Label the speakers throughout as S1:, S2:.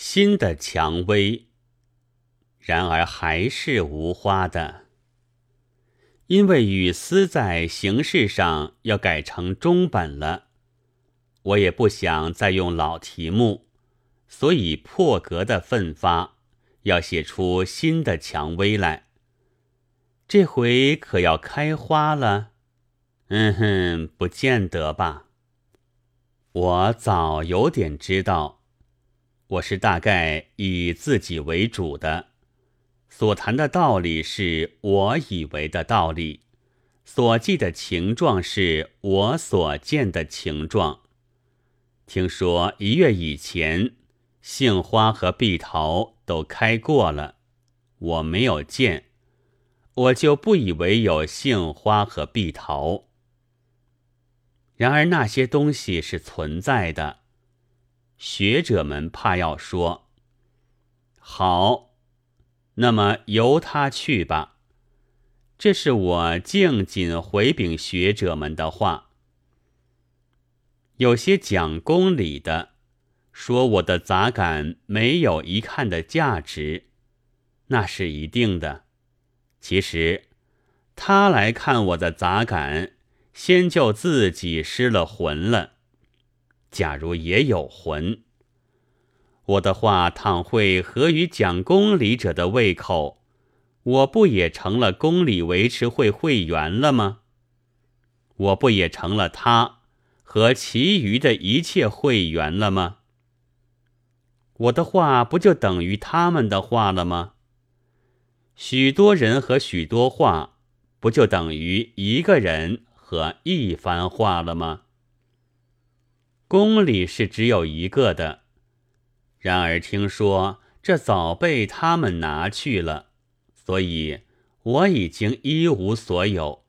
S1: 新的蔷薇，然而还是无花的，因为雨丝在形式上要改成中本了，我也不想再用老题目，所以破格的奋发，要写出新的蔷薇来。这回可要开花了？嗯哼，不见得吧。我早有点知道，我是大概以自己为主的，所谈的道理是我以为的道理，所记的情状是我所见的情状。听说一月以前，杏花和碧桃都开过了，我没有见。我就不以为有杏花和碧桃。然而那些东西是存在的，学者们怕要说好，那么由他去吧。这是我敬谨回禀学者们的话。有些讲公理的，说我的杂感没有一看的价值，那是一定的。其实，他来看我的杂感，先就自己失了魂了。假如也有魂，我的话倘会合于讲公理者的胃口，我不也成了公理维持会会员了吗？我不也成了他和其余的一切会员了吗？我的话不就等于他们的话了吗？许多人和许多话，不就等于一个人和一番话了吗？宫里是只有一个的，然而听说这早被他们拿去了，所以我已经一无所有。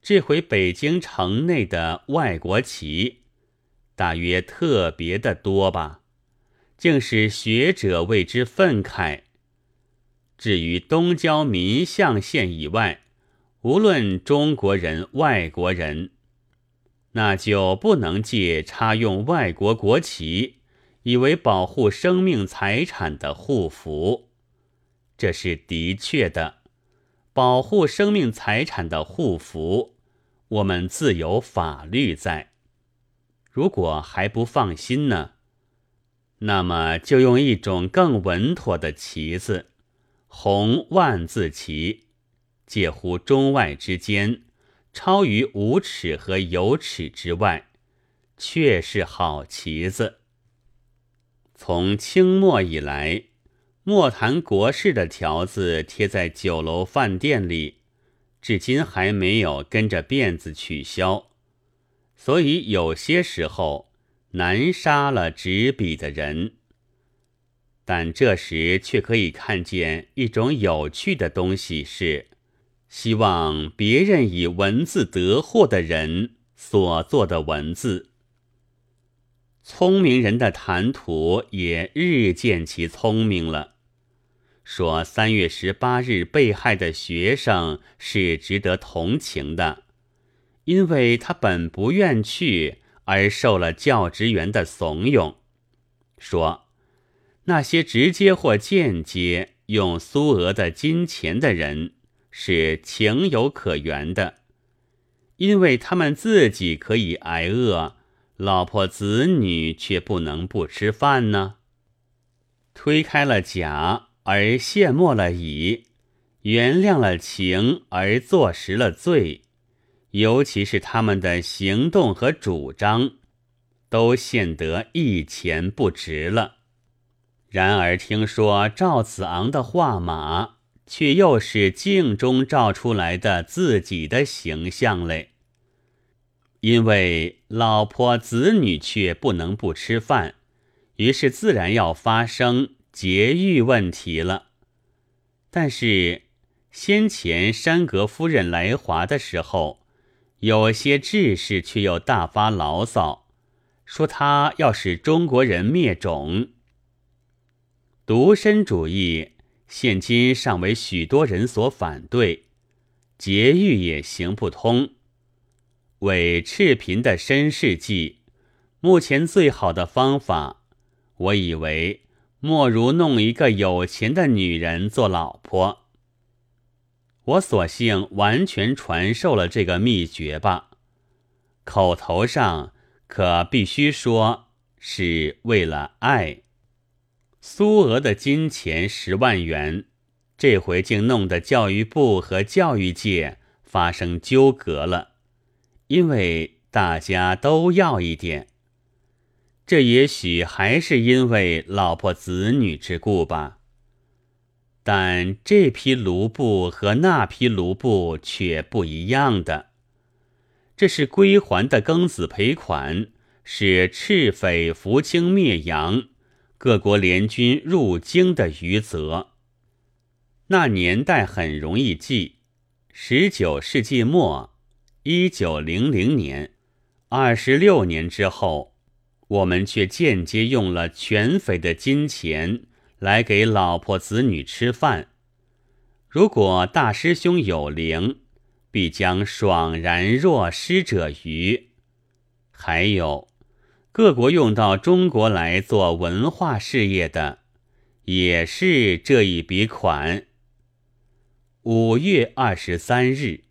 S1: 这回北京城内的外国旗，大约特别的多吧，竟使学者为之愤慨。至于东郊民巷县以外，无论中国人、外国人，那就不能借插用外国国旗，以为保护生命财产的护符。这是的确的，保护生命财产的护符，我们自有法律在。如果还不放心呢，那么就用一种更稳妥的旗子。红万字旗，介乎中外之间，超于五尺和有尺之外，却是好旗子。从清末以来，莫谈国事的条子贴在酒楼饭店里，至今还没有跟着辫子取消，所以有些时候难杀了执笔的人。但这时却可以看见一种有趣的东西，是希望别人以文字得祸的人所做的文字。聪明人的谈吐也日渐其聪明了。说三月十八日被害的学生是值得同情的，因为他本不愿去，而受了教职员的怂恿。说。那些直接或间接用苏俄的金钱的人是情有可原的，因为他们自己可以挨饿，老婆子女却不能不吃饭呢。推开了甲而卸没了乙，原谅了情而坐实了罪，尤其是他们的行动和主张，都显得一钱不值了。然而听说赵子昂的画马，却又是镜中照出来的自己的形象嘞。因为老婆子女却不能不吃饭，于是自然要发生节欲问题了。但是先前山阁夫人来华的时候，有些志士却又大发牢骚，说他要使中国人灭种。独身主义现今尚为许多人所反对，劫狱也行不通。为赤贫的绅士计，目前最好的方法，我以为莫如弄一个有钱的女人做老婆。我索性完全传授了这个秘诀吧，口头上可必须说是为了爱。苏俄的金钱十万元，这回竟弄得教育部和教育界发生纠葛了，因为大家都要一点。这也许还是因为老婆子女之故吧。但这批卢布和那批卢布却不一样的，这是归还的庚子赔款，是赤匪扶清灭洋、各国联军入京的余泽。那年代很容易记，十九世纪末，一九零零年，二十六年之后，我们却间接用了全匪的金钱。来给老婆子女吃饭。如果大师兄有灵，必将爽然若失者余。还有，各国用到中国来做文化事业的，也是这一笔款。五月二十三日。